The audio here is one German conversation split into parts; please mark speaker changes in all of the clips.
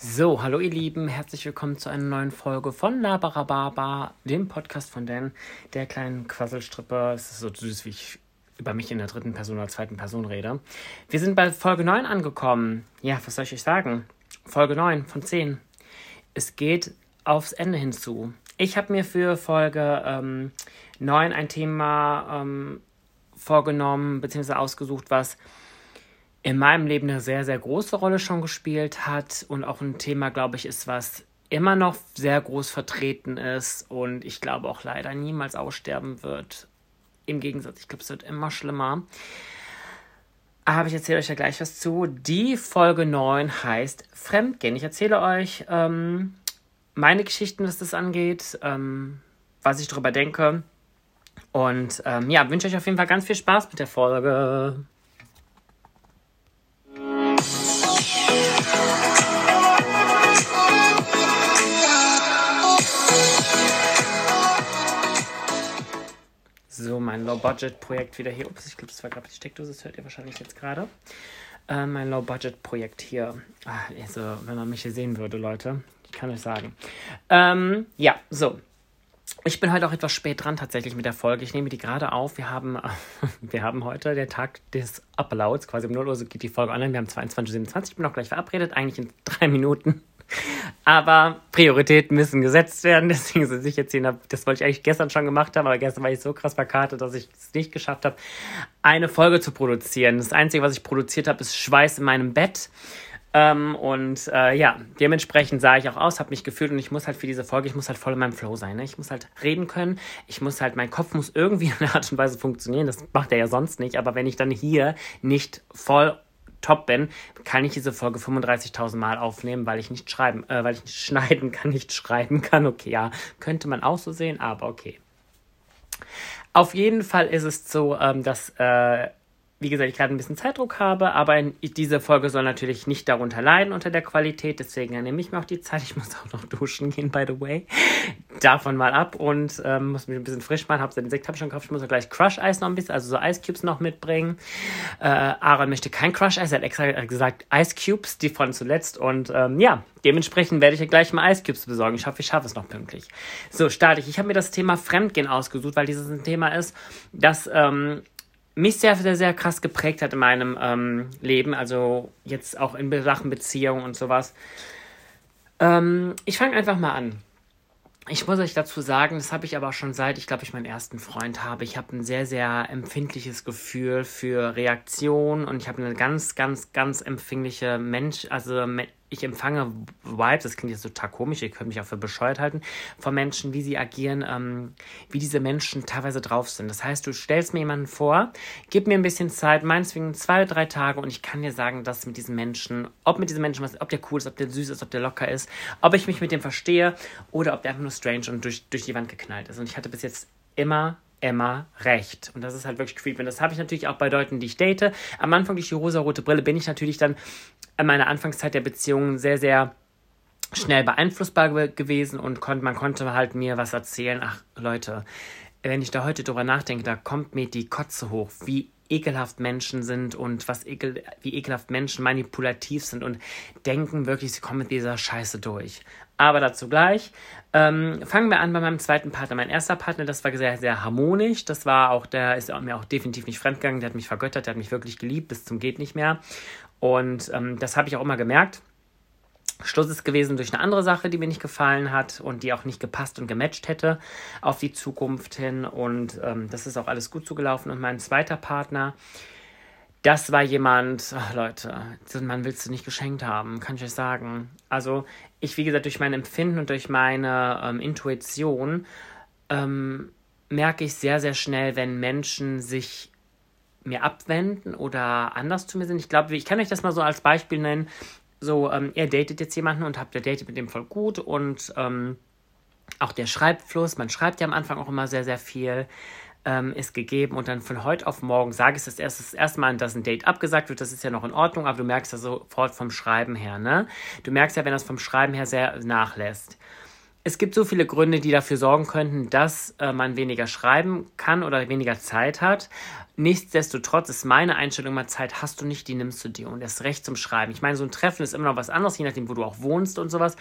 Speaker 1: So, hallo ihr Lieben, herzlich willkommen zu einer neuen Folge von Labarababa, dem Podcast von Dan, der kleinen Quasselstrippe. Es ist so süß, wie ich über mich in der dritten Person oder zweiten Person rede. Wir sind bei Folge 9 angekommen. Ja, was soll ich euch sagen? Folge 9 von 10. Es geht aufs Ende hinzu. Ich habe mir für Folge ähm, 9 ein Thema ähm, vorgenommen, beziehungsweise ausgesucht, was in meinem Leben eine sehr, sehr große Rolle schon gespielt hat und auch ein Thema, glaube ich, ist, was immer noch sehr groß vertreten ist und ich glaube auch leider niemals aussterben wird. Im Gegensatz, ich glaube, es wird immer schlimmer. Aber ich erzähle euch ja gleich was zu. Die Folge 9 heißt Fremdgehen. Ich erzähle euch ähm, meine Geschichten, was das angeht, ähm, was ich darüber denke. Und ähm, ja, wünsche euch auf jeden Fall ganz viel Spaß mit der Folge. So, mein Low-Budget-Projekt wieder hier. Ups, ich glaube, das war gerade die Steckdose, das hört ihr wahrscheinlich jetzt gerade. Äh, mein Low-Budget-Projekt hier. Ach, also, wenn man mich hier sehen würde, Leute, ich kann euch sagen. Ähm, ja, so. Ich bin heute auch etwas spät dran tatsächlich mit der Folge. Ich nehme die gerade auf. Wir haben, wir haben heute der Tag des Uploads. Quasi um 0 Uhr geht die Folge online. Wir haben 22.27 Uhr. Ich bin auch gleich verabredet. Eigentlich in drei Minuten. Aber Prioritäten müssen gesetzt werden. Deswegen sind ich jetzt hier. Das wollte ich eigentlich gestern schon gemacht haben, aber gestern war ich so krass verkartet, dass ich es nicht geschafft habe, eine Folge zu produzieren. Das Einzige, was ich produziert habe, ist Schweiß in meinem Bett. Ähm, und äh, ja, dementsprechend sah ich auch aus, habe mich gefühlt und ich muss halt für diese Folge, ich muss halt voll in meinem Flow sein. Ne? Ich muss halt reden können. Ich muss halt, mein Kopf muss irgendwie in einer Art und Weise funktionieren. Das macht er ja sonst nicht. Aber wenn ich dann hier nicht voll top bin, kann ich diese Folge 35.000 Mal aufnehmen, weil ich nicht schreiben, äh, weil ich nicht schneiden kann, nicht schreiben kann. Okay, ja, könnte man auch so sehen, aber okay. Auf jeden Fall ist es so, ähm, dass äh, wie gesagt, ich gerade ein bisschen Zeitdruck habe, aber diese Folge soll natürlich nicht darunter leiden unter der Qualität, deswegen nehme ich mir auch die Zeit. Ich muss auch noch duschen gehen, by the way. Davon mal ab und ähm, muss mich ein bisschen frisch machen. Hab den Sekt habe ich schon gekauft. Ich muss auch gleich Crush Eis noch ein bisschen, also so Ice Cubes noch mitbringen. Äh, Aaron möchte kein Crush Eis, er hat extra gesagt Ice Cubes, die von zuletzt und ähm, ja, dementsprechend werde ich ja gleich mal Ice Cubes besorgen. Ich hoffe, ich schaffe es noch pünktlich. So, starte ich. Ich habe mir das Thema Fremdgehen ausgesucht, weil dieses ein Thema ist, das ähm, mich sehr, sehr, sehr krass geprägt hat in meinem ähm, Leben, also jetzt auch in Sachen Beziehung und sowas. Ähm, ich fange einfach mal an. Ich muss euch dazu sagen, das habe ich aber schon seit ich glaube ich meinen ersten Freund habe. Ich habe ein sehr, sehr empfindliches Gefühl für Reaktion und ich habe eine ganz, ganz, ganz empfängliche Mensch, also ich empfange Vibes, das klingt jetzt total komisch, ihr könnt mich auch für bescheuert halten, von Menschen, wie sie agieren, ähm, wie diese Menschen teilweise drauf sind. Das heißt, du stellst mir jemanden vor, gib mir ein bisschen Zeit, meinetwegen zwei, drei Tage und ich kann dir sagen, dass mit diesen Menschen, ob mit diesen Menschen was, ob der cool ist, ob der süß ist, ob der locker ist, ob ich mich mit dem verstehe oder ob der einfach nur strange und durch, durch die Wand geknallt ist. Und ich hatte bis jetzt immer immer recht. Und das ist halt wirklich creepy. Und das habe ich natürlich auch bei Leuten, die ich date. Am Anfang durch die rosa-rote Brille bin ich natürlich dann in meiner Anfangszeit der Beziehung sehr, sehr schnell beeinflussbar gewesen und kon man konnte halt mir was erzählen. Ach, Leute, wenn ich da heute drüber nachdenke, da kommt mir die Kotze hoch, wie ekelhaft Menschen sind und was ekel, wie ekelhaft Menschen manipulativ sind und denken wirklich, sie kommen mit dieser Scheiße durch. Aber dazu gleich. Ähm, fangen wir an bei meinem zweiten Partner. Mein erster Partner, das war sehr, sehr harmonisch. Das war auch, der ist mir auch definitiv nicht fremdgegangen. Der hat mich vergöttert, der hat mich wirklich geliebt, bis zum geht nicht mehr. Und ähm, das habe ich auch immer gemerkt. Schluss ist gewesen durch eine andere Sache, die mir nicht gefallen hat und die auch nicht gepasst und gematcht hätte auf die Zukunft hin. Und ähm, das ist auch alles gut zugelaufen. Und mein zweiter Partner, das war jemand, ach Leute, diesen Mann willst du nicht geschenkt haben, kann ich euch sagen. Also ich, wie gesagt, durch mein Empfinden und durch meine ähm, Intuition ähm, merke ich sehr, sehr schnell, wenn Menschen sich mir abwenden oder anders zu mir sind. Ich glaube, ich kann euch das mal so als Beispiel nennen. So, ähm, ihr datet jetzt jemanden und habt der datet mit dem voll gut und ähm, auch der Schreibfluss, man schreibt ja am Anfang auch immer sehr, sehr viel, ähm, ist gegeben und dann von heute auf morgen sage ich das erst, das erste Mal, dass ein Date abgesagt wird, das ist ja noch in Ordnung, aber du merkst das sofort vom Schreiben her, ne? Du merkst ja, wenn das vom Schreiben her sehr nachlässt. Es gibt so viele Gründe, die dafür sorgen könnten, dass äh, man weniger schreiben kann oder weniger Zeit hat. Nichtsdestotrotz ist meine Einstellung immer, Zeit hast du nicht, die nimmst du dir und das Recht zum Schreiben. Ich meine, so ein Treffen ist immer noch was anderes, je nachdem, wo du auch wohnst und sowas.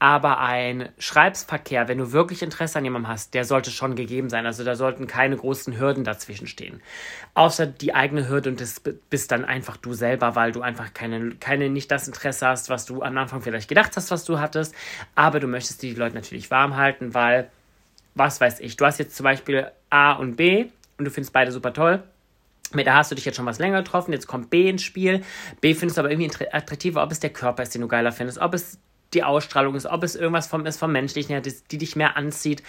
Speaker 1: Aber ein Schreibsverkehr, wenn du wirklich Interesse an jemandem hast, der sollte schon gegeben sein. Also da sollten keine großen Hürden dazwischen stehen. Außer die eigene Hürde und das bist dann einfach du selber, weil du einfach keine, keine, nicht das Interesse hast, was du am Anfang vielleicht gedacht hast, was du hattest. Aber du möchtest die Leute natürlich warm halten, weil, was weiß ich, du hast jetzt zum Beispiel A und B und du findest beide super toll. Mit A hast du dich jetzt schon was länger getroffen, jetzt kommt B ins Spiel. B findest du aber irgendwie attraktiver, ob es der Körper ist, den du geiler findest, ob es die Ausstrahlung ist, ob es irgendwas vom, ist vom Menschlichen, die, die dich mehr anzieht.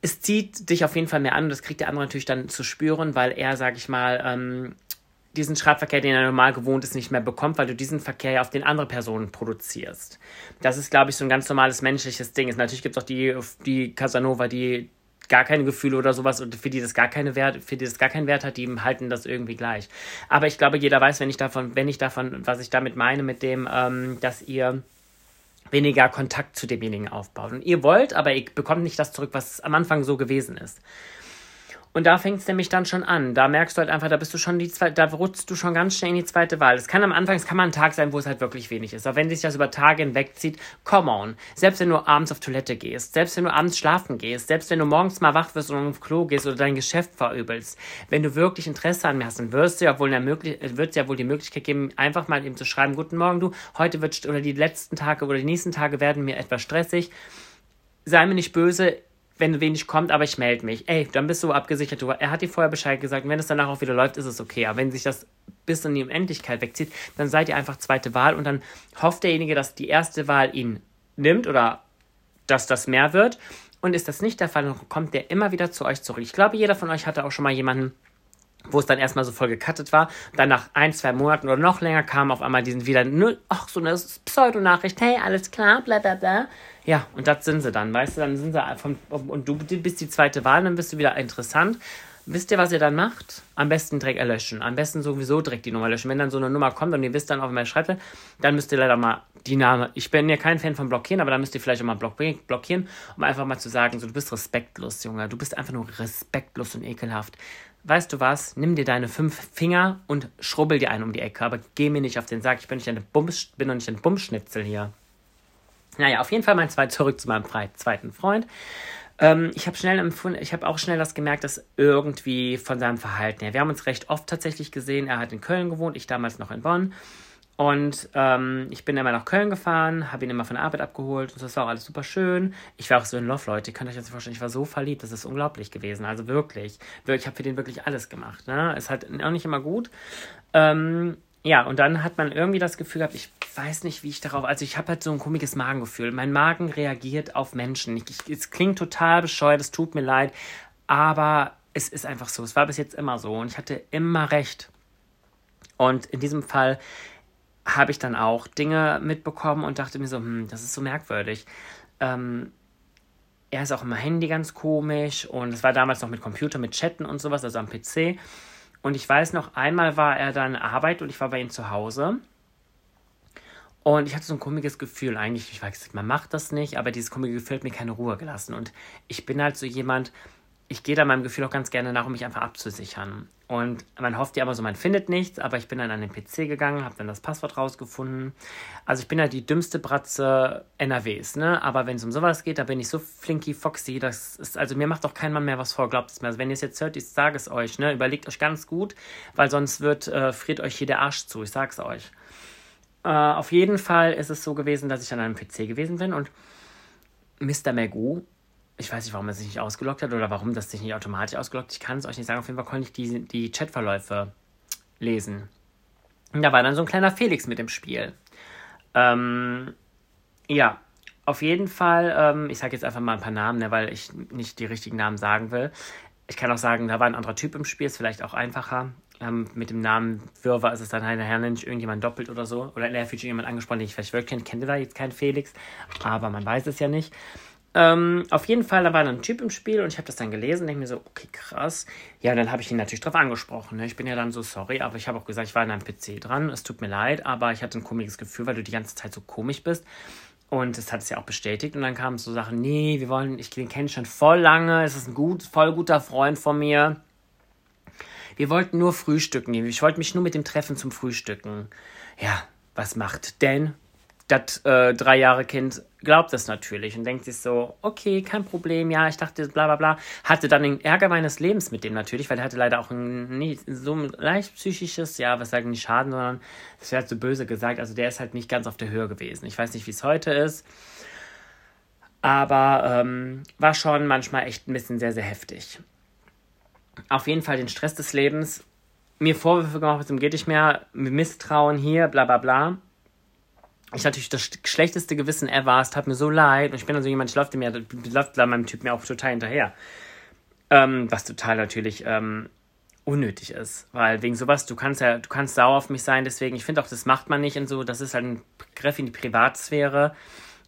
Speaker 1: Es zieht dich auf jeden Fall mehr an und das kriegt der andere natürlich dann zu spüren, weil er, sag ich mal, ähm, diesen Schreibverkehr, den er normal gewohnt ist, nicht mehr bekommt, weil du diesen Verkehr ja auf den andere Personen produzierst. Das ist, glaube ich, so ein ganz normales menschliches Ding. Natürlich gibt es auch die, die Casanova, die gar keine Gefühle oder sowas und für die das gar keine Wert, für die das gar keinen Wert hat, die halten das irgendwie gleich. Aber ich glaube, jeder weiß, wenn ich davon, wenn ich davon, was ich damit meine, mit dem, ähm, dass ihr weniger Kontakt zu demjenigen aufbaut. Und ihr wollt, aber ihr bekommt nicht das zurück, was am Anfang so gewesen ist. Und da fängt es nämlich dann schon an. Da merkst du halt einfach, da bist du schon die zweite, da rutschst du schon ganz schnell in die zweite Wahl. Es kann am Anfang, es kann mal ein Tag sein, wo es halt wirklich wenig ist. Aber wenn sich das über Tage hinwegzieht, come on. Selbst wenn du abends auf Toilette gehst, selbst wenn du abends schlafen gehst, selbst wenn du morgens mal wach wirst und auf Klo gehst oder dein Geschäft verübelst, wenn du wirklich Interesse an mir hast, dann wirst du ja wohl, wird es ja wohl die Möglichkeit geben, einfach mal eben zu schreiben, guten Morgen du, heute wird, oder die letzten Tage oder die nächsten Tage werden mir etwas stressig. Sei mir nicht böse, wenn wenig kommt, aber ich melde mich. Ey, dann bist du abgesichert. Du, er hat dir vorher Bescheid gesagt. Und wenn es danach auch wieder läuft, ist es okay. Aber wenn sich das bis in die Unendlichkeit wegzieht, dann seid ihr einfach zweite Wahl und dann hofft derjenige, dass die erste Wahl ihn nimmt oder dass das mehr wird. Und ist das nicht der Fall, dann kommt der immer wieder zu euch zurück. Ich glaube, jeder von euch hatte auch schon mal jemanden, wo es dann erstmal so voll gecuttet war. Dann nach ein, zwei Monaten oder noch länger kam auf einmal diesen wieder, ach, so eine Pseudonachricht, hey, alles klar, bla bla bla. Ja, und das sind sie dann, weißt du, dann sind sie vom, und du bist die zweite Wahl, dann bist du wieder interessant. Wisst ihr, was ihr dann macht? Am besten direkt erlöschen. Am besten sowieso direkt die Nummer löschen. Wenn dann so eine Nummer kommt und ihr wisst dann auf meiner Schreibtisch, dann müsst ihr leider mal die Name. Ich bin ja kein Fan von blockieren, aber dann müsst ihr vielleicht auch mal blockieren, um einfach mal zu sagen, so, du bist respektlos, Junge. Du bist einfach nur respektlos und ekelhaft weißt du was, nimm dir deine fünf Finger und schrubbel dir einen um die Ecke, aber geh mir nicht auf den Sack, ich bin, nicht eine Bums, bin doch nicht ein Bumschnitzel hier. Naja, auf jeden Fall mein zweit zurück zu meinem zweiten Freund. Ähm, ich habe schnell empfunden, ich habe auch schnell das gemerkt, dass irgendwie von seinem Verhalten her. Wir haben uns recht oft tatsächlich gesehen. Er hat in Köln gewohnt, ich damals noch in Bonn. Und ähm, ich bin immer nach Köln gefahren, habe ihn immer von der Arbeit abgeholt und das war auch alles super schön. Ich war auch so in Love, Leute. Ihr könnt euch das vorstellen, ich war so verliebt, das ist unglaublich gewesen. Also wirklich. Ich habe für den wirklich alles gemacht. Ne? Es hat auch nicht immer gut. Ähm, ja, und dann hat man irgendwie das Gefühl gehabt, ich weiß nicht, wie ich darauf. Also, ich habe halt so ein komisches Magengefühl. Mein Magen reagiert auf Menschen. Ich, ich, es klingt total bescheuert, es tut mir leid, aber es ist einfach so. Es war bis jetzt immer so und ich hatte immer recht. Und in diesem Fall habe ich dann auch Dinge mitbekommen und dachte mir so, hm, das ist so merkwürdig. Ähm, er ist auch immer Handy ganz komisch und es war damals noch mit Computer, mit Chatten und sowas, also am PC. Und ich weiß noch, einmal war er dann Arbeit und ich war bei ihm zu Hause. Und ich hatte so ein komisches Gefühl, eigentlich, ich weiß, man macht das nicht, aber dieses komische Gefühl hat mir keine Ruhe gelassen. Und ich bin halt so jemand, ich gehe da meinem Gefühl auch ganz gerne nach, um mich einfach abzusichern. Und man hofft ja immer so, man findet nichts, aber ich bin dann an den PC gegangen, habe dann das Passwort rausgefunden. Also ich bin halt die dümmste Bratze NRWs, ne? Aber wenn es um sowas geht, da bin ich so flinky foxy, das ist, also mir macht auch kein Mann mehr was vor, glaubt es mir. Also wenn ihr es jetzt hört, ich sage es euch, ne? Überlegt euch ganz gut, weil sonst wird, äh, friert euch hier der Arsch zu, ich sag's euch. Äh, auf jeden Fall ist es so gewesen, dass ich an einem PC gewesen bin und Mr. Magoo ich weiß nicht, warum er sich nicht ausgelockt hat oder warum das sich nicht automatisch ausgelockt Ich kann es euch nicht sagen. Auf jeden Fall konnte ich die, die Chatverläufe lesen. Und da war dann so ein kleiner Felix mit im Spiel. Ähm, ja, auf jeden Fall, ähm, ich sage jetzt einfach mal ein paar Namen, ne, weil ich nicht die richtigen Namen sagen will. Ich kann auch sagen, da war ein anderer Typ im Spiel, ist vielleicht auch einfacher. Ähm, mit dem Namen Wirrwarr ist es dann halt nachher nicht irgendjemand doppelt oder so. Oder er fühlt sich jemand angesprochen, den ich vielleicht wirklich kenne. Kennt da jetzt keinen Felix, aber man weiß es ja nicht. Ähm, auf jeden Fall, da war dann ein Typ im Spiel und ich habe das dann gelesen und denke mir so, okay, krass. Ja, und dann habe ich ihn natürlich drauf angesprochen. Ne? Ich bin ja dann so sorry, aber ich habe auch gesagt, ich war in einem PC dran. Es tut mir leid, aber ich hatte ein komisches Gefühl, weil du die ganze Zeit so komisch bist. Und das hat es ja auch bestätigt. Und dann kamen so Sachen, nee, wir wollen, ich den kenne schon voll lange, es ist ein gut, voll guter Freund von mir. Wir wollten nur frühstücken. Ich wollte mich nur mit dem treffen zum Frühstücken. Ja, was macht denn das äh, drei Jahre Kind glaubt das natürlich und denkt sich so, okay, kein Problem, ja, ich dachte, bla bla bla. Hatte dann den Ärger meines Lebens mit dem natürlich, weil er hatte leider auch ein, nicht, so ein leicht psychisches, ja, was sagen nicht Schaden, sondern das wäre halt so böse gesagt, also der ist halt nicht ganz auf der Höhe gewesen. Ich weiß nicht, wie es heute ist, aber ähm, war schon manchmal echt ein bisschen sehr, sehr heftig auf jeden Fall den Stress des Lebens, mir Vorwürfe gemacht, es geht nicht mehr, Misstrauen hier, bla bla bla. Ich natürlich das schlechteste Gewissen ever, es tat mir so leid und ich bin dann so jemand, ich laufe mir, läuft meinem Typ mir auch total hinterher. Ähm, was total natürlich ähm, unnötig ist, weil wegen sowas, du kannst ja, du kannst sauer auf mich sein, deswegen, ich finde auch, das macht man nicht und so, das ist halt ein Griff in die Privatsphäre.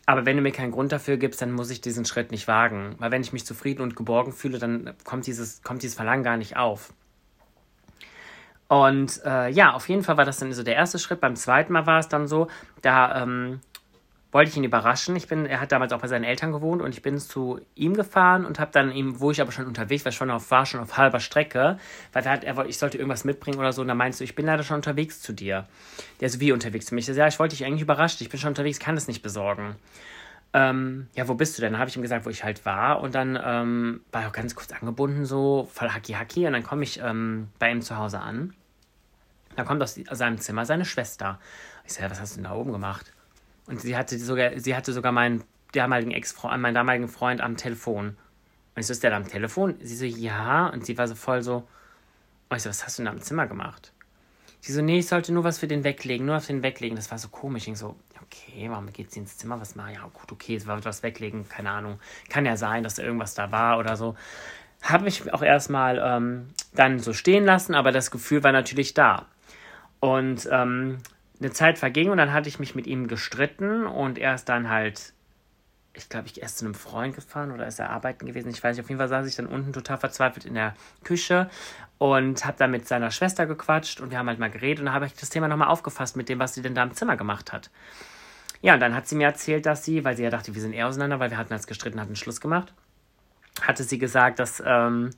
Speaker 1: Aber wenn du mir keinen Grund dafür gibst, dann muss ich diesen Schritt nicht wagen. Weil wenn ich mich zufrieden und geborgen fühle, dann kommt dieses, kommt dieses Verlangen gar nicht auf. Und äh, ja, auf jeden Fall war das dann so der erste Schritt. Beim zweiten Mal war es dann so, da ähm, wollte ich ihn überraschen. Ich bin, er hat damals auch bei seinen Eltern gewohnt und ich bin zu ihm gefahren und habe dann ihm, wo ich aber schon unterwegs war, schon auf, war schon auf halber Strecke, weil er hat, er wollte, ich sollte irgendwas mitbringen oder so. Und dann meinst du, ich bin leider schon unterwegs zu dir. Der ist wie unterwegs zu mir. Ich so, ja, ich wollte dich eigentlich überraschen. Ich bin schon unterwegs, kann das nicht besorgen. Ähm, ja, wo bist du denn? Habe ich ihm gesagt, wo ich halt war. Und dann ähm, war er auch ganz kurz angebunden, so voll hacki hacki. Und dann komme ich ähm, bei ihm zu Hause an. Da kommt aus seinem Zimmer seine Schwester. Ich sage, was hast du denn da oben gemacht? Und sie hatte sogar, sie hatte sogar meinen damaligen Ex-Freund, meinen damaligen Freund am Telefon. Und ich so, ist der da am Telefon? Sie so, ja. Und sie war so voll so, oh, ich so, was hast du denn da im Zimmer gemacht? Sie so, nee, ich sollte nur was für den weglegen, nur auf den weglegen. Das war so komisch. Ich so, okay, warum geht sie ins Zimmer? Was mache ich? Ja, gut, okay, es war was weglegen, keine Ahnung. Kann ja sein, dass da irgendwas da war oder so. Habe ich auch erstmal ähm, dann so stehen lassen, aber das Gefühl war natürlich da. Und ähm, eine Zeit verging und dann hatte ich mich mit ihm gestritten und er ist dann halt, ich glaube, ich erst zu einem Freund gefahren oder ist er arbeiten gewesen, ich weiß nicht, auf jeden Fall saß ich dann unten total verzweifelt in der Küche und habe dann mit seiner Schwester gequatscht und wir haben halt mal geredet und da habe ich das Thema nochmal aufgefasst mit dem, was sie denn da im Zimmer gemacht hat. Ja, und dann hat sie mir erzählt, dass sie, weil sie ja dachte, wir sind eher auseinander, weil wir hatten als gestritten, hatten Schluss gemacht, hatte sie gesagt, dass, ähm,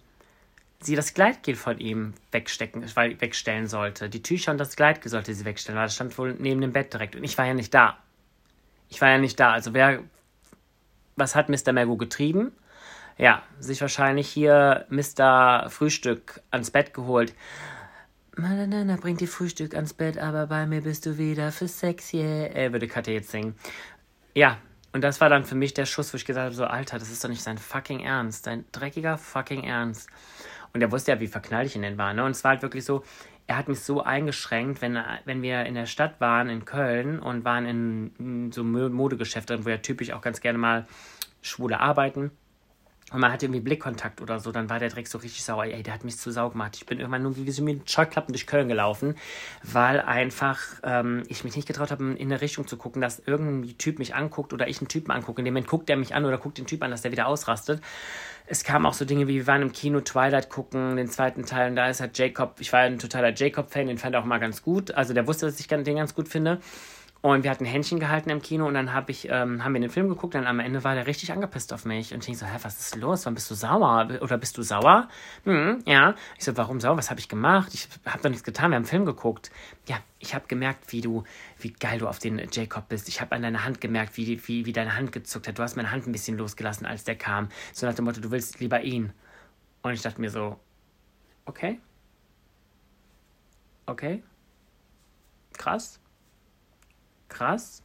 Speaker 1: sie das Gleitgel von ihm wegstecken, wegstellen sollte. Die Tücher und das Gleitgel sollte sie wegstellen, weil das stand wohl neben dem Bett direkt. Und ich war ja nicht da. Ich war ja nicht da. Also wer, was hat Mr. Mergo getrieben? Ja, sich wahrscheinlich hier Mr. Frühstück ans Bett geholt. Manana bringt die Frühstück ans Bett, aber bei mir bist du wieder für Sex, yeah. Würde Katja jetzt singen. Ja, und das war dann für mich der Schuss, wo ich gesagt habe, so, Alter, das ist doch nicht sein fucking Ernst. Dein dreckiger fucking Ernst. Und er wusste ja, wie verknallt ich in den war. Ne? Und es war halt wirklich so, er hat mich so eingeschränkt, wenn, wenn wir in der Stadt waren, in Köln, und waren in, in so Modegeschäften, wo ja typisch auch ganz gerne mal Schwule arbeiten und man hatte irgendwie Blickkontakt oder so, dann war der Dreck so richtig sauer. Ey, der hat mich zu sau gemacht. Ich bin irgendwann nur wie so mit Scheuklappen durch Köln gelaufen, weil einfach ähm, ich mich nicht getraut habe, in eine Richtung zu gucken, dass irgendein Typ mich anguckt oder ich einen Typen angucke. In dem Moment guckt der mich an oder guckt den Typ an, dass der wieder ausrastet. Es kamen auch so Dinge wie, wir waren im Kino Twilight gucken, den zweiten Teil, und da ist halt Jacob, ich war ein totaler Jacob-Fan, den fand er auch mal ganz gut. Also der wusste, dass ich den ganz gut finde. Und wir hatten Händchen gehalten im Kino und dann hab ich, ähm, haben wir den Film geguckt und am Ende war der richtig angepisst auf mich. Und ich so, hä, was ist los? Wann bist du sauer? Oder bist du sauer? Hm, ja. Ich so, warum sauer? Was habe ich gemacht? Ich habe doch nichts getan, wir haben einen Film geguckt. Ja, ich habe gemerkt, wie du, wie geil du auf den Jacob bist. Ich habe an deiner Hand gemerkt, wie, wie, wie deine Hand gezuckt hat. Du hast meine Hand ein bisschen losgelassen, als der kam. So nach dem Motto, du willst lieber ihn. Und ich dachte mir so, okay. Okay. Krass krass.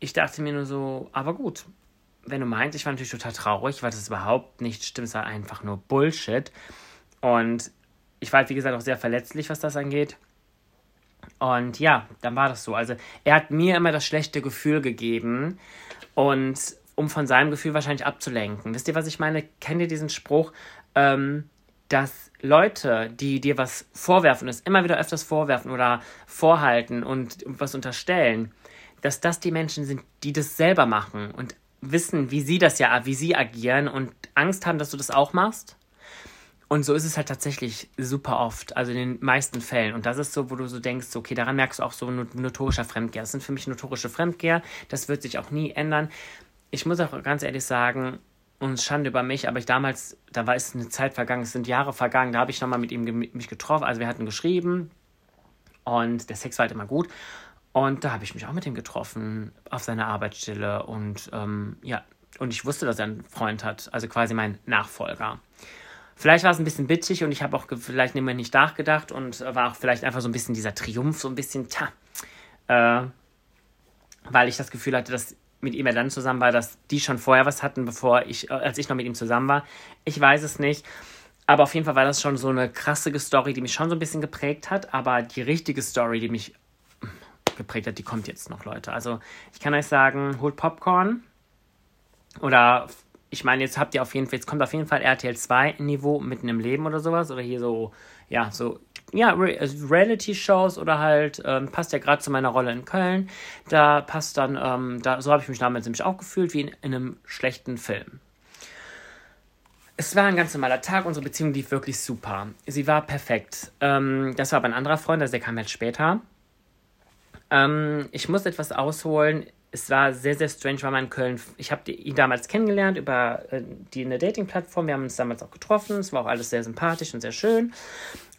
Speaker 1: Ich dachte mir nur so, aber gut, wenn du meinst, ich war natürlich total traurig, weil das überhaupt nicht stimmt, es war einfach nur Bullshit. Und ich war halt, wie gesagt, auch sehr verletzlich, was das angeht. Und ja, dann war das so. Also, er hat mir immer das schlechte Gefühl gegeben und um von seinem Gefühl wahrscheinlich abzulenken. Wisst ihr, was ich meine? Kennt ihr diesen Spruch, ähm, dass Leute, die dir was vorwerfen, es immer wieder öfters vorwerfen oder vorhalten und was unterstellen, dass das die Menschen sind, die das selber machen und wissen, wie sie das ja, wie sie agieren und Angst haben, dass du das auch machst. Und so ist es halt tatsächlich super oft, also in den meisten Fällen. Und das ist so, wo du so denkst, okay, daran merkst du auch so notorischer Fremdgeher. Das sind für mich notorische Fremdgeher. Das wird sich auch nie ändern. Ich muss auch ganz ehrlich sagen, und Schande über mich, aber ich damals, da war es eine Zeit vergangen, es sind Jahre vergangen, da habe ich nochmal mit ihm mich getroffen. Also wir hatten geschrieben und der Sex war halt immer gut. Und da habe ich mich auch mit ihm getroffen auf seiner Arbeitsstelle und ähm, ja, und ich wusste, dass er einen Freund hat, also quasi mein Nachfolger. Vielleicht war es ein bisschen bitchig und ich habe auch vielleicht nicht mehr nicht nachgedacht und war auch vielleicht einfach so ein bisschen dieser Triumph, so ein bisschen, tja, äh, weil ich das Gefühl hatte, dass mit ihm er dann zusammen war, dass die schon vorher was hatten, bevor ich, äh, als ich noch mit ihm zusammen war. Ich weiß es nicht. Aber auf jeden Fall war das schon so eine krasse Story, die mich schon so ein bisschen geprägt hat. Aber die richtige Story, die mich geprägt hat, die kommt jetzt noch, Leute. Also ich kann euch sagen, holt Popcorn. Oder ich meine, jetzt habt ihr auf jeden Fall, jetzt kommt auf jeden Fall RTL 2 Niveau mitten im Leben oder sowas. Oder hier so, ja, so, ja, also Reality-Shows oder halt, ähm, passt ja gerade zu meiner Rolle in Köln. Da passt dann, ähm, da, so habe ich mich damals nämlich auch gefühlt wie in, in einem schlechten Film. Es war ein ganz normaler Tag, unsere Beziehung lief wirklich super. Sie war perfekt. Ähm, das war aber ein anderer Freund, also der kam halt später. Ähm, ich muss etwas ausholen es war sehr, sehr strange, weil man in Köln, ich habe ihn damals kennengelernt über äh, die eine Dating-Plattform, wir haben uns damals auch getroffen, es war auch alles sehr sympathisch und sehr schön.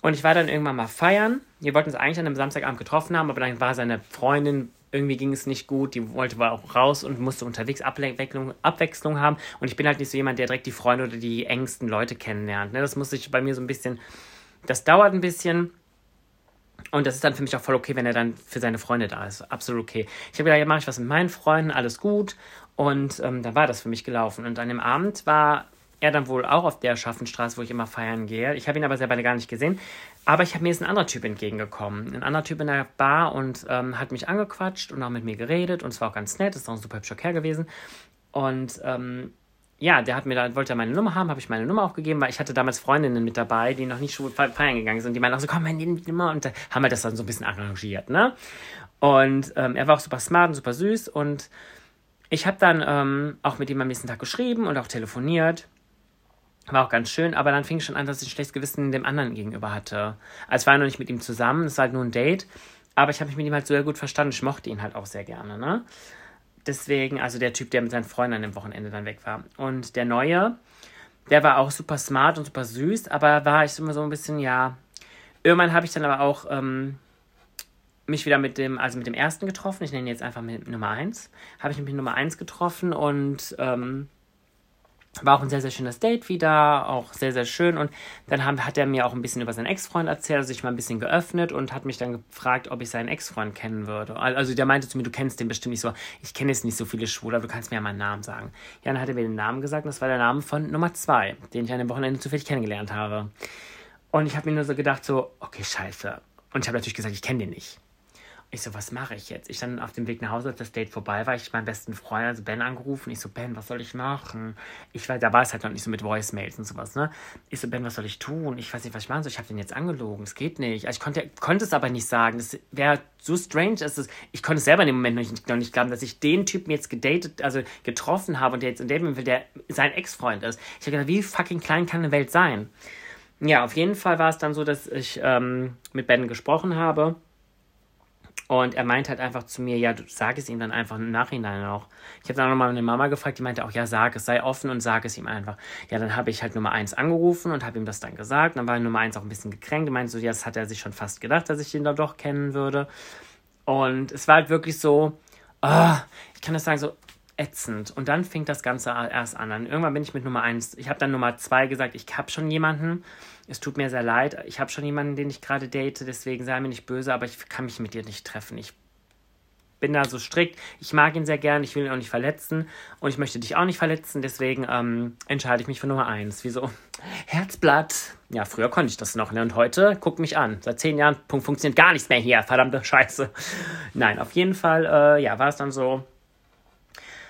Speaker 1: Und ich war dann irgendwann mal feiern. Wir wollten uns eigentlich an einem Samstagabend getroffen haben, aber dann war seine Freundin, irgendwie ging es nicht gut, die wollte war auch raus und musste unterwegs Abwechslung, Abwechslung haben. Und ich bin halt nicht so jemand, der direkt die Freunde oder die engsten Leute kennenlernt. Ne? Das muss ich bei mir so ein bisschen, das dauert ein bisschen. Und das ist dann für mich auch voll okay, wenn er dann für seine Freunde da ist. Absolut okay. Ich habe gedacht, ja, mache ich was mit meinen Freunden, alles gut. Und ähm, dann war das für mich gelaufen. Und an dem Abend war er dann wohl auch auf der Schaffenstraße, wo ich immer feiern gehe. Ich habe ihn aber selber gar nicht gesehen. Aber ich habe mir jetzt ein anderer Typ entgegengekommen. Ein anderer Typ in der Bar und ähm, hat mich angequatscht und auch mit mir geredet. Und es war auch ganz nett. Ist auch ein super hübscher Kerl gewesen. Und ähm, ja, der hat mir da, wollte meine Nummer haben, habe ich meine Nummer auch gegeben, weil ich hatte damals Freundinnen mit dabei, die noch nicht schwul feiern gegangen sind. Die meinten auch so, komm, meine Nummer. Und da haben wir das dann so ein bisschen arrangiert, ne? Und ähm, er war auch super smart und super süß. Und ich habe dann ähm, auch mit ihm am nächsten Tag geschrieben und auch telefoniert. War auch ganz schön, aber dann fing schon an, dass ich ein schlechtes Gewissen dem anderen gegenüber hatte. Also ich war noch nicht mit ihm zusammen, es war halt nur ein Date. Aber ich habe mich mit ihm halt sehr gut verstanden. Ich mochte ihn halt auch sehr gerne, ne? Deswegen, also der Typ, der mit seinen Freunden an dem Wochenende dann weg war. Und der neue, der war auch super smart und super süß, aber war ich immer so ein bisschen, ja. Irgendwann habe ich dann aber auch ähm, mich wieder mit dem, also mit dem ersten getroffen. Ich nenne jetzt einfach mit Nummer 1. Habe ich mich mit Nummer 1 getroffen und ähm, war auch ein sehr, sehr schönes Date wieder, auch sehr, sehr schön. Und dann haben, hat er mir auch ein bisschen über seinen Ex-Freund erzählt, also sich mal ein bisschen geöffnet und hat mich dann gefragt, ob ich seinen Ex-Freund kennen würde. Also der meinte zu mir, du kennst den bestimmt nicht so. Ich kenne jetzt nicht so viele Schwule, aber du kannst mir ja mal einen Namen sagen. Ja, dann hat er mir den Namen gesagt und das war der Name von Nummer zwei, den ich an dem Wochenende zufällig kennengelernt habe. Und ich habe mir nur so gedacht, so, okay, scheiße. Und ich habe natürlich gesagt, ich kenne den nicht. Ich so, was mache ich jetzt? Ich dann auf dem Weg nach Hause, als das Date vorbei war, ich meinen besten Freund, also Ben, angerufen. Ich so, Ben, was soll ich machen? Ich weiß, da war es halt noch nicht so mit Voicemails und sowas, ne? Ich so, Ben, was soll ich tun? Ich weiß nicht, was ich machen soll. Ich habe den jetzt angelogen. Es geht nicht. Also ich konnte, konnte es aber nicht sagen. Das wäre so strange. Ist ich konnte es selber in dem Moment noch nicht, noch nicht glauben, dass ich den Typen jetzt gedatet, also getroffen habe und der jetzt in dem Fall der sein Ex-Freund ist. Ich habe gedacht, wie fucking klein kann eine Welt sein? Ja, auf jeden Fall war es dann so, dass ich ähm, mit Ben gesprochen habe und er meint halt einfach zu mir, ja, du sag es ihm dann einfach im Nachhinein auch. Ich habe dann nochmal meine Mama gefragt, die meinte auch, ja, sag es, sei offen und sag es ihm einfach. Ja, dann habe ich halt Nummer eins angerufen und habe ihm das dann gesagt. Dann war Nummer eins auch ein bisschen gekränkt. Er meinte so, ja, das hat er sich schon fast gedacht, dass ich ihn da doch kennen würde. Und es war halt wirklich so, oh, ich kann das sagen, so ätzend. Und dann fing das Ganze erst an. Dann irgendwann bin ich mit Nummer eins, ich habe dann Nummer zwei gesagt, ich habe schon jemanden es tut mir sehr leid, ich habe schon jemanden, den ich gerade date, deswegen sei mir nicht böse, aber ich kann mich mit dir nicht treffen. Ich bin da so strikt. Ich mag ihn sehr gern, ich will ihn auch nicht verletzen und ich möchte dich auch nicht verletzen, deswegen ähm, entscheide ich mich für Nummer eins. Wieso? Herzblatt. Ja, früher konnte ich das noch, ne? Und heute, guck mich an. Seit zehn Jahren funktioniert gar nichts mehr hier. Verdammte Scheiße. Nein, auf jeden Fall, äh, ja, war es dann so.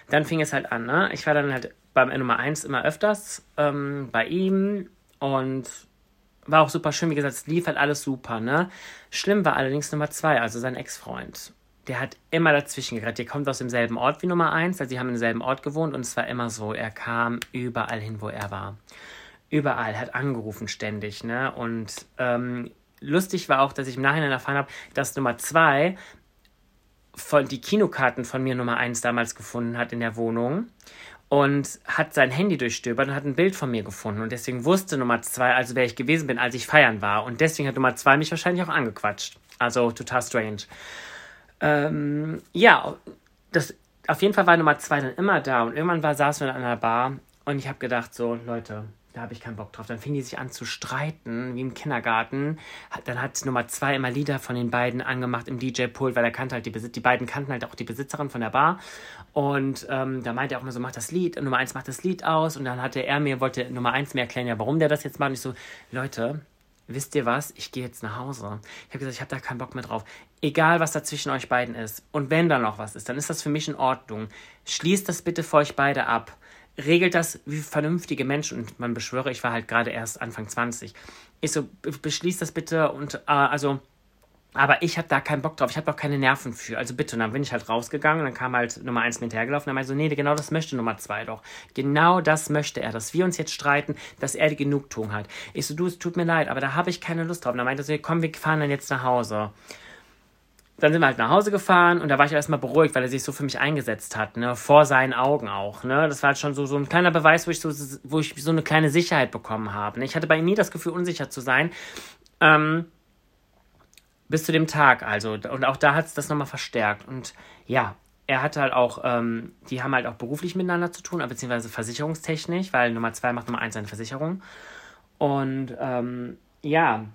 Speaker 1: Dann fing es halt an, ne? Ich war dann halt beim Nummer eins immer öfters ähm, bei ihm und war auch super schön, wie gesagt, es lief halt alles super, ne? Schlimm war allerdings Nummer zwei, also sein Ex-Freund. Der hat immer dazwischen geredet. Der kommt aus demselben Ort wie Nummer eins, also sie haben im selben Ort gewohnt und es war immer so, er kam überall hin, wo er war. überall, hat angerufen ständig, ne? Und ähm, lustig war auch, dass ich im Nachhinein erfahren habe, dass Nummer zwei von die Kinokarten von mir Nummer eins damals gefunden hat in der Wohnung und hat sein Handy durchstöbert und hat ein Bild von mir gefunden. Und deswegen wusste Nummer zwei, also wer ich gewesen bin, als ich feiern war. Und deswegen hat Nummer zwei mich wahrscheinlich auch angequatscht. Also total strange. Ähm, ja, das, auf jeden Fall war Nummer zwei dann immer da. Und irgendwann war, saßen wir in einer Bar und ich habe gedacht, so, Leute, da habe ich keinen Bock drauf. Dann fingen die sich an zu streiten, wie im Kindergarten. Dann hat Nummer zwei immer Lieder von den beiden angemacht im DJ-Pult, weil er kannte halt die die beiden kannten halt auch die Besitzerin von der Bar. Und ähm, da meinte er auch immer so, mach das Lied, Nummer eins macht das Lied aus. Und dann hatte er mir, wollte Nummer eins mir erklären, ja, warum der das jetzt macht. Und ich so, Leute, wisst ihr was? Ich gehe jetzt nach Hause. Ich habe gesagt, ich habe da keinen Bock mehr drauf. Egal, was da zwischen euch beiden ist. Und wenn da noch was ist, dann ist das für mich in Ordnung. Schließt das bitte für euch beide ab regelt das wie vernünftige Menschen. Und man beschwöre, ich war halt gerade erst Anfang 20. Ich so, beschließt das bitte und äh, also. Aber ich habe da keinen Bock drauf, ich habe auch keine Nerven für. Also bitte, und dann bin ich halt rausgegangen und dann kam halt Nummer 1 mit hergelaufen. Dann meinte so, nee, genau das möchte Nummer 2 doch. Genau das möchte er, dass wir uns jetzt streiten, dass er die Genugtuung hat. Ich so, du, es tut mir leid, aber da habe ich keine Lust drauf. Und dann meinte er so, komm, wir fahren dann jetzt nach Hause dann sind wir halt nach Hause gefahren und da war ich erstmal beruhigt, weil er sich so für mich eingesetzt hat, ne, vor seinen Augen auch, ne. Das war halt schon so, so ein kleiner Beweis, wo ich so, wo ich so eine kleine Sicherheit bekommen habe. Ne? Ich hatte bei ihm nie das Gefühl, unsicher zu sein. Ähm, bis zu dem Tag, also. Und auch da hat es das nochmal verstärkt. Und ja, er hatte halt auch, ähm, die haben halt auch beruflich miteinander zu tun, beziehungsweise versicherungstechnisch, weil Nummer zwei macht Nummer eins eine Versicherung. Und ähm, ja,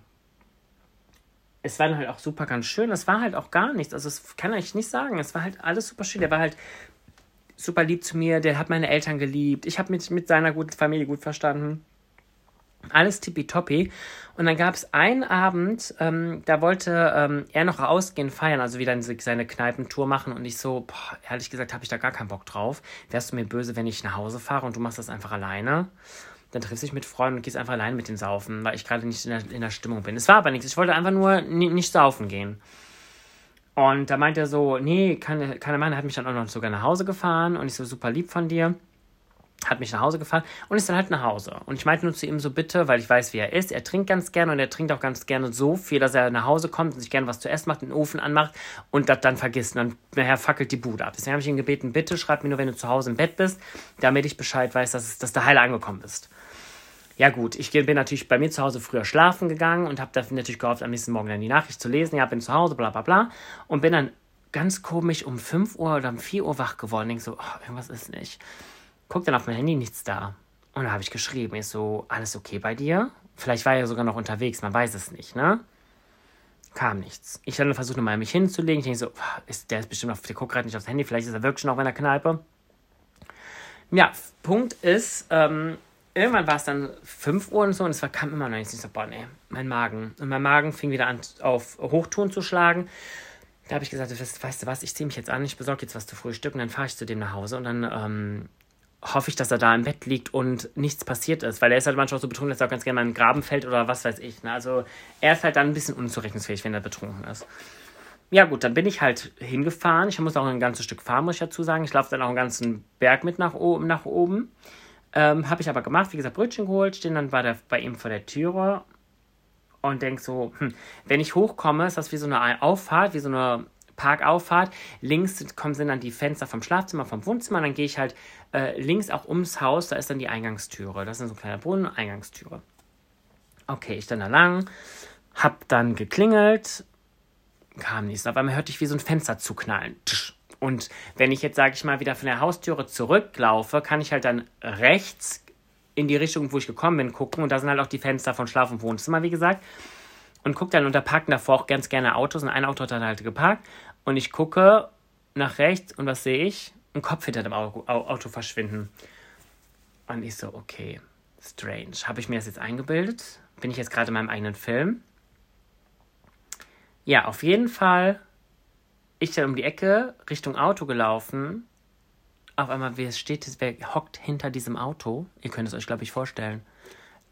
Speaker 1: es war dann halt auch super ganz schön. Es war halt auch gar nichts. Also, das kann ich nicht sagen. Es war halt alles super schön. Der war halt super lieb zu mir. Der hat meine Eltern geliebt. Ich habe mich mit seiner guten Familie gut verstanden. Alles tippitoppi. Und dann gab es einen Abend, ähm, da wollte ähm, er noch ausgehen, feiern, also wieder seine Kneipentour machen. Und ich so, boah, ehrlich gesagt, habe ich da gar keinen Bock drauf. Wärst du mir böse, wenn ich nach Hause fahre und du machst das einfach alleine? Dann triffst du dich mit Freunden und gehst einfach allein mit den saufen, weil ich gerade nicht in der, in der Stimmung bin. Es war aber nichts. Ich wollte einfach nur nicht saufen gehen. Und da meint er so, nee, keine, keine Mann, hat mich dann auch noch sogar nach Hause gefahren und ich so, super lieb von dir. Hat mich nach Hause gefahren und ist dann halt nach Hause. Und ich meinte nur zu ihm so, bitte, weil ich weiß, wie er ist. Er trinkt ganz gerne und er trinkt auch ganz gerne so viel, dass er nach Hause kommt und sich gerne was zu essen macht, den Ofen anmacht und das dann vergisst. Und dann nachher fackelt die Bude ab. Deswegen habe ich ihn gebeten, bitte schreib mir nur, wenn du zu Hause im Bett bist, damit ich Bescheid weiß, dass, dass du heile angekommen bist. Ja gut, ich bin natürlich bei mir zu Hause früher schlafen gegangen und habe dafür natürlich gehofft, am nächsten Morgen dann die Nachricht zu lesen. Ja, bin zu Hause, bla bla bla. Und bin dann ganz komisch um 5 Uhr oder um 4 Uhr wach geworden. Denk so, oh, irgendwas ist nicht. Guck dann auf mein Handy, nichts da. Und dann habe ich geschrieben, ist so, alles okay bei dir? Vielleicht war er sogar noch unterwegs, man weiß es nicht, ne? Kam nichts. Ich dann versucht nochmal mich hinzulegen. Ich denke so, ist, der ist bestimmt auf, der guckt gerade nicht aufs Handy, vielleicht ist er wirklich noch in der Kneipe. Ja, Punkt ist, ähm, irgendwann war es dann 5 Uhr und so und es war, kam immer noch nichts. Ich so, boah, nee, mein Magen. Und mein Magen fing wieder an, auf Hochtouren zu schlagen. Da habe ich gesagt, weißt, du was, ich ziehe mich jetzt an, ich besorge jetzt was zu Frühstück und dann fahre ich zu dem nach Hause und dann ähm, hoffe ich, dass er da im Bett liegt und nichts passiert ist, weil er ist halt manchmal auch so betrunken, dass er auch ganz gerne mal in den Graben fällt oder was weiß ich. Ne? Also er ist halt dann ein bisschen unzurechnungsfähig, wenn er betrunken ist. Ja gut, dann bin ich halt hingefahren. Ich muss auch ein ganzes Stück fahren, muss ich dazu sagen. Ich laufe dann auch einen ganzen Berg mit nach, nach oben. Ähm, habe ich aber gemacht, wie gesagt, Brötchen geholt, stehen dann bei, der, bei ihm vor der Türe und denk so, hm, wenn ich hochkomme, ist das wie so eine Auffahrt, wie so eine Parkauffahrt. Links kommen sind dann die Fenster vom Schlafzimmer, vom Wohnzimmer. Dann gehe ich halt äh, links auch ums Haus, da ist dann die Eingangstüre. Das ist so ein kleiner Brunnen, Eingangstüre. Okay, ich dann da lang, hab dann geklingelt, kam nichts. Auf einmal hörte ich wie so ein Fenster zuknallen. Tsch. Und wenn ich jetzt, sage ich mal, wieder von der Haustüre zurücklaufe, kann ich halt dann rechts in die Richtung, wo ich gekommen bin, gucken. Und da sind halt auch die Fenster von Schlaf- und Wohnzimmer, wie gesagt. Und gucke dann, und da parken davor auch ganz gerne Autos. Und ein Auto hat dann halt geparkt. Und ich gucke nach rechts und was sehe ich? Ein Kopf hinter dem Auto verschwinden. Und ich so, okay, strange. Habe ich mir das jetzt eingebildet? Bin ich jetzt gerade in meinem eigenen Film? Ja, auf jeden Fall ich dann um die Ecke Richtung Auto gelaufen. Auf einmal, wer steht, wer hockt hinter diesem Auto? Ihr könnt es euch, glaube ich, vorstellen.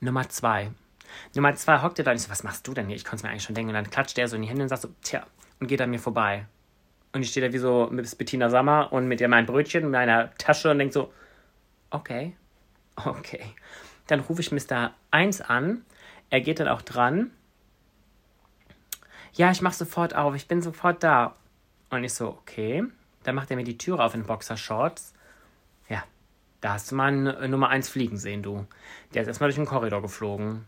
Speaker 1: Nummer zwei. Nummer zwei hockt er da und ich so, was machst du denn hier? Ich konnte es mir eigentlich schon denken. Und dann klatscht er so in die Hände und sagt so, tja, und geht an mir vorbei. Und ich stehe da wie so mit Bettina Sommer und mit ihr mein Brötchen in meiner Tasche und denke so, okay, okay. Dann rufe ich Mr. 1 an. Er geht dann auch dran. Ja, ich mache sofort auf. Ich bin sofort da. Und ich so, okay. Dann macht er mir die Tür auf in Boxershorts. Ja, da hast du mal eine Nummer 1 fliegen sehen, du. Der ist erstmal durch den Korridor geflogen.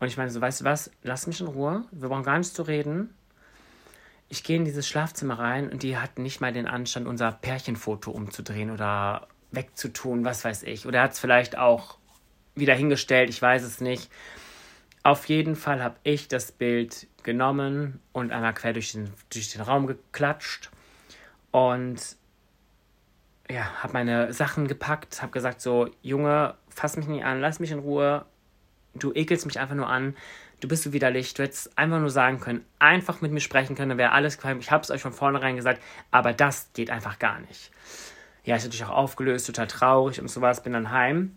Speaker 1: Und ich meine so, weißt du was? Lass mich in Ruhe. Wir brauchen gar nichts zu reden. Ich gehe in dieses Schlafzimmer rein und die hat nicht mal den Anstand, unser Pärchenfoto umzudrehen oder wegzutun, was weiß ich. Oder er hat es vielleicht auch wieder hingestellt, ich weiß es nicht. Auf jeden Fall habe ich das Bild genommen und einmal quer durch den, durch den Raum geklatscht und ja, habe meine Sachen gepackt, habe gesagt so, Junge, fass mich nicht an, lass mich in Ruhe, du ekelst mich einfach nur an, du bist so widerlich, du hättest einfach nur sagen können, einfach mit mir sprechen können, dann wäre alles geheim. Ich habe es euch von vornherein gesagt, aber das geht einfach gar nicht. Ja, ich hatte mich auch aufgelöst, total traurig und sowas, bin dann heim.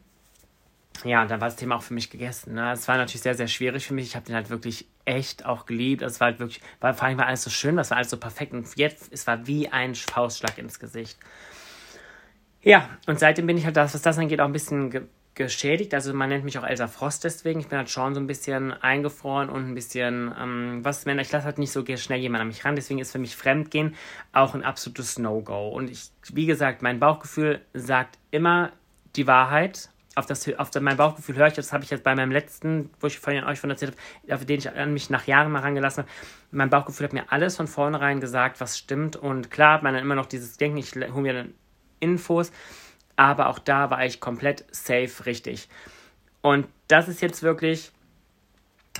Speaker 1: Ja, und dann war das Thema auch für mich gegessen. Ne? Es war natürlich sehr, sehr schwierig für mich. Ich habe den halt wirklich echt auch geliebt. Es war halt wirklich, war, vor allem war alles so schön, das war alles so perfekt. Und jetzt, es war wie ein Faustschlag ins Gesicht. Ja, und seitdem bin ich halt das, was das angeht, auch ein bisschen geschädigt. Also man nennt mich auch Elsa Frost deswegen. Ich bin halt schon so ein bisschen eingefroren und ein bisschen, ähm, was Männer, ich lasse halt nicht so schnell jemand an mich ran. Deswegen ist für mich Fremdgehen auch ein absolutes No-Go. Und ich, wie gesagt, mein Bauchgefühl sagt immer die Wahrheit. Auf, das, auf mein Bauchgefühl höre ich, das habe ich jetzt bei meinem letzten, wo ich vorhin euch von erzählt habe, auf den ich an mich nach Jahren mal rangelassen habe. Mein Bauchgefühl hat mir alles von vornherein gesagt, was stimmt. Und klar hat man dann immer noch dieses Denken, ich hole mir dann Infos aber auch da war ich komplett safe richtig. Und das ist jetzt wirklich,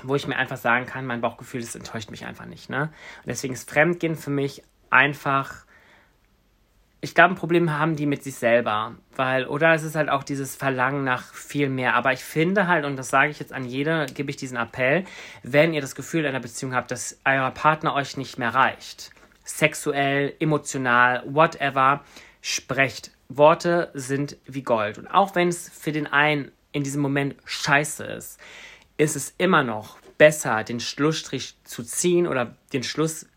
Speaker 1: wo ich mir einfach sagen kann, mein Bauchgefühl, das enttäuscht mich einfach nicht. Ne? Und deswegen ist Fremdgehen für mich einfach, ich glaube, ein Problem haben die mit sich selber. Weil, oder es ist halt auch dieses Verlangen nach viel mehr. Aber ich finde halt, und das sage ich jetzt an jede, gebe ich diesen Appell, wenn ihr das Gefühl in einer Beziehung habt, dass euer Partner euch nicht mehr reicht, sexuell, emotional, whatever, sprecht Worte sind wie Gold. Und auch wenn es für den einen in diesem Moment scheiße ist, ist es immer noch besser, den Schlussstrich zu ziehen oder den Schluss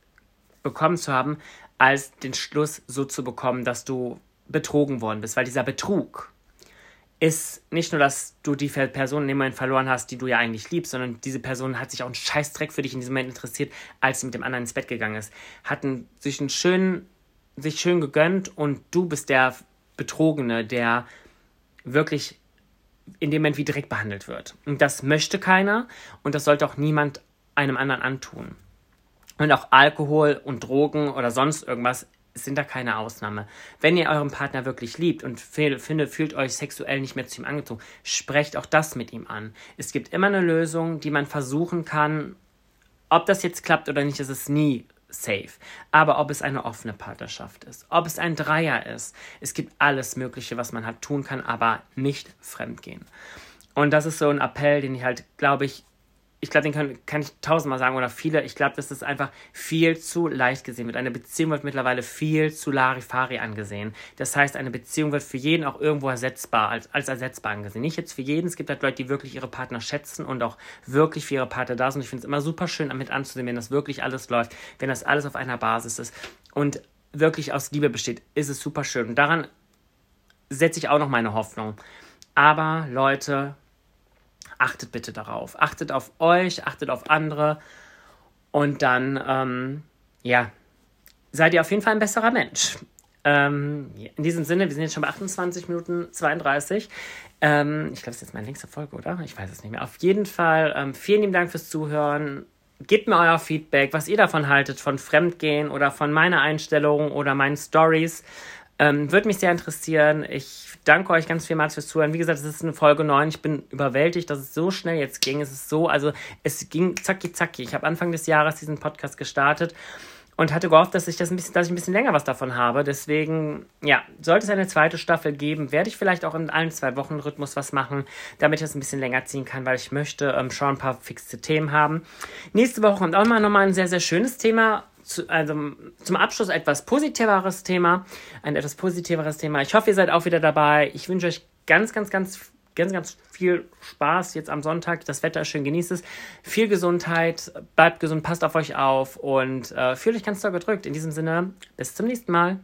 Speaker 1: bekommen zu haben, als den Schluss so zu bekommen, dass du betrogen worden bist. Weil dieser Betrug ist nicht nur, dass du die Person in dem Moment verloren hast, die du ja eigentlich liebst, sondern diese Person hat sich auch einen Scheißdreck für dich in diesem Moment interessiert, als sie mit dem anderen ins Bett gegangen ist. Hatten sich einen schönen, sich schön gegönnt und du bist der Betrogene, der wirklich in dem Moment wie direkt behandelt wird. Und das möchte keiner und das sollte auch niemand einem anderen antun. Und auch Alkohol und Drogen oder sonst irgendwas sind da keine Ausnahme. Wenn ihr euren Partner wirklich liebt und findet, fühlt euch sexuell nicht mehr zu ihm angezogen, sprecht auch das mit ihm an. Es gibt immer eine Lösung, die man versuchen kann. Ob das jetzt klappt oder nicht, ist es nie safe. Aber ob es eine offene Partnerschaft ist, ob es ein Dreier ist, es gibt alles Mögliche, was man halt tun kann, aber nicht fremdgehen. Und das ist so ein Appell, den ich halt, glaube ich, ich glaube, den kann, kann ich tausendmal sagen oder viele. Ich glaube, das ist einfach viel zu leicht gesehen wird. Eine Beziehung wird mittlerweile viel zu Larifari angesehen. Das heißt, eine Beziehung wird für jeden auch irgendwo ersetzbar, als, als ersetzbar angesehen. Nicht jetzt für jeden. Es gibt halt Leute, die wirklich ihre Partner schätzen und auch wirklich für ihre Partner da sind. Ich finde es immer super schön, damit anzusehen, wenn das wirklich alles läuft, wenn das alles auf einer Basis ist und wirklich aus Liebe besteht, ist es super schön. Und daran setze ich auch noch meine Hoffnung. Aber Leute, achtet bitte darauf. Achtet auf euch, achtet auf andere und dann, ähm, ja, seid ihr auf jeden Fall ein besserer Mensch. Ähm, in diesem Sinne, wir sind jetzt schon bei 28 Minuten 32. Ähm, ich glaube, das ist jetzt meine längste Folge, oder? Ich weiß es nicht mehr. Auf jeden Fall, ähm, vielen lieben Dank fürs Zuhören. Gebt mir euer Feedback, was ihr davon haltet, von Fremdgehen oder von meiner Einstellung oder meinen Stories. Ähm, Würde mich sehr interessieren. Ich danke euch ganz vielmals fürs Zuhören. Wie gesagt, es ist eine Folge 9. Ich bin überwältigt, dass es so schnell jetzt ging. Es ist so, also es ging zacki zacki. Ich habe Anfang des Jahres diesen Podcast gestartet und hatte gehofft, dass ich das ein bisschen, dass ich ein bisschen länger was davon habe. Deswegen, ja, sollte es eine zweite Staffel geben, werde ich vielleicht auch in allen zwei Wochen Rhythmus was machen, damit ich das ein bisschen länger ziehen kann, weil ich möchte ähm, schon ein paar fixe Themen haben. Nächste Woche kommt auch mal nochmal ein sehr, sehr schönes Thema zu, also zum Abschluss etwas positiveres Thema, ein etwas positiveres Thema. Ich hoffe, ihr seid auch wieder dabei. Ich wünsche euch ganz, ganz, ganz, ganz, ganz viel Spaß jetzt am Sonntag. Das Wetter ist schön, genießt es. Viel Gesundheit, bleibt gesund, passt auf euch auf und äh, fühlt euch ganz doll gedrückt. In diesem Sinne, bis zum nächsten Mal.